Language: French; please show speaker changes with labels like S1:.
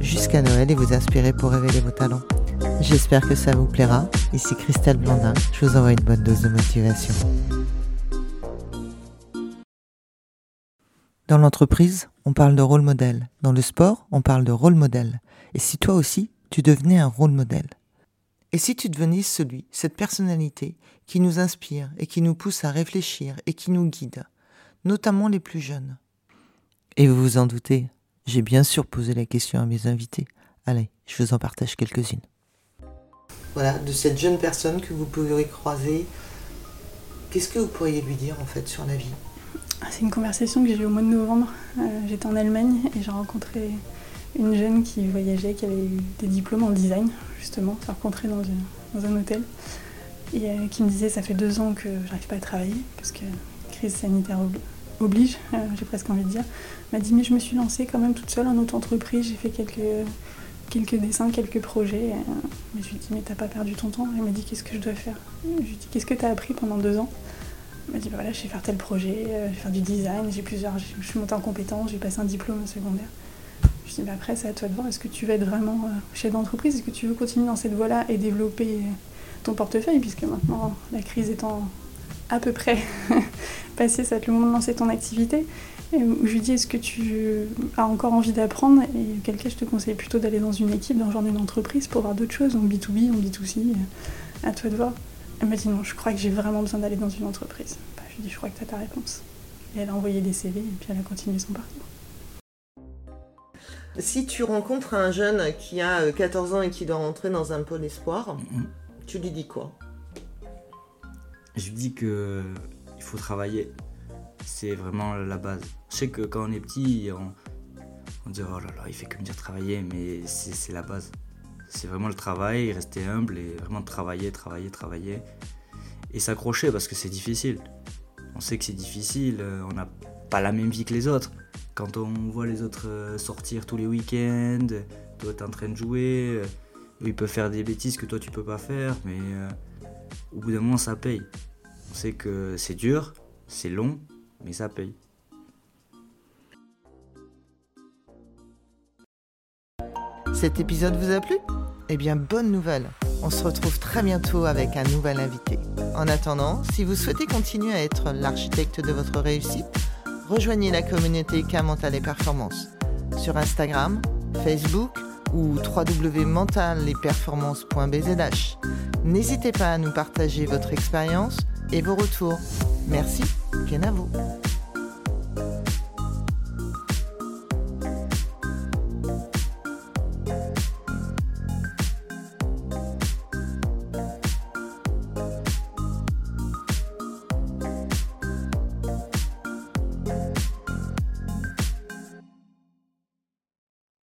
S1: jusqu'à Noël et vous inspirer pour révéler vos talents. J'espère que ça vous plaira. Ici Christelle Blandin, je vous envoie une bonne dose de motivation. Dans l'entreprise, on parle de rôle modèle. Dans le sport, on parle de rôle modèle. Et si toi aussi, tu devenais un rôle modèle? Et si tu devenais celui, cette personnalité qui nous inspire et qui nous pousse à réfléchir et qui nous guide, notamment les plus jeunes? Et vous vous en doutez, j'ai bien sûr posé la question à mes invités. Allez, je vous en partage quelques-unes. Voilà, de cette jeune personne que vous pourriez croiser, qu'est-ce que vous pourriez lui dire en fait sur la vie?
S2: C'est une conversation que j'ai eue au mois de novembre. Euh, J'étais en Allemagne et j'ai rencontré une jeune qui voyageait, qui avait eu des diplômes en design, justement, s'est rencontrée dans, dans un hôtel. Et euh, qui me disait ça fait deux ans que j'arrive pas à travailler parce que crise sanitaire oblige, euh, j'ai presque envie de dire. M'a dit mais je me suis lancée quand même toute seule en auto-entreprise, j'ai fait quelques, quelques dessins, quelques projets. euh, mais je lui ai dit mais t'as pas perdu ton temps Elle m'a dit qu'est-ce que je dois faire? Je lui ai dit qu'est-ce que t'as appris pendant deux ans? Elle m'a dit bah voilà je vais faire tel projet, euh, je vais faire du design, j'ai plusieurs, je suis montée en compétences, j'ai passé un diplôme secondaire. Je dis, bah après, c'est à toi de voir. Est-ce que tu veux être vraiment euh, chef d'entreprise? Est-ce que tu veux continuer dans cette voie-là et développer euh, ton portefeuille? Puisque maintenant, la crise étant à peu près passée, ça va être le moment de lancer ton activité. Et je lui dis, est-ce que tu as encore envie d'apprendre? Et auquel cas, je te conseille plutôt d'aller dans une équipe, dans le genre d'une entreprise pour voir d'autres choses, en B2B, en B2C. euh, À toi de voir. Elle m'a dit, non, je crois que j'ai vraiment besoin d'aller dans une entreprise. Bah, je lui dis, je crois que tu as ta réponse. Et elle a envoyé des CV et puis elle a continué son parcours.
S1: Si tu rencontres un jeune qui a euh, 14 ans et qui doit rentrer dans un pôle espoir,
S3: Mhm.
S1: tu lui dis quoi?
S3: Je lui dis que il faut travailler. C'est vraiment la base. Je sais que quand on est petit, on, on dit oh là là, il fait que me dire travailler, mais c'est la base. C'est vraiment le travail, rester humble et vraiment travailler, travailler, travailler. Et s'accrocher parce que c'est difficile. On sait que c'est difficile, euh, on n'a pas la même vie que les autres. Quand on voit les autres euh, sortir tous les week-ends, toi t'es en train de jouer, euh, ils peuvent faire des bêtises que toi tu peux pas faire, mais au bout d'un moment ça paye. On sait que c'est dur, c'est long, mais ça paye.
S1: Cet épisode vous a plu? Eh bien, bonne nouvelle On se retrouve très bientôt avec un nouvel invité. En attendant, si vous souhaitez continuer à être l'architecte de votre réussite, rejoignez la communauté K Mental et Performance sur Instagram, Facebook ou www.mentalesperformances.bzh. N'hésitez pas à nous partager votre expérience et vos retours. Merci, vous.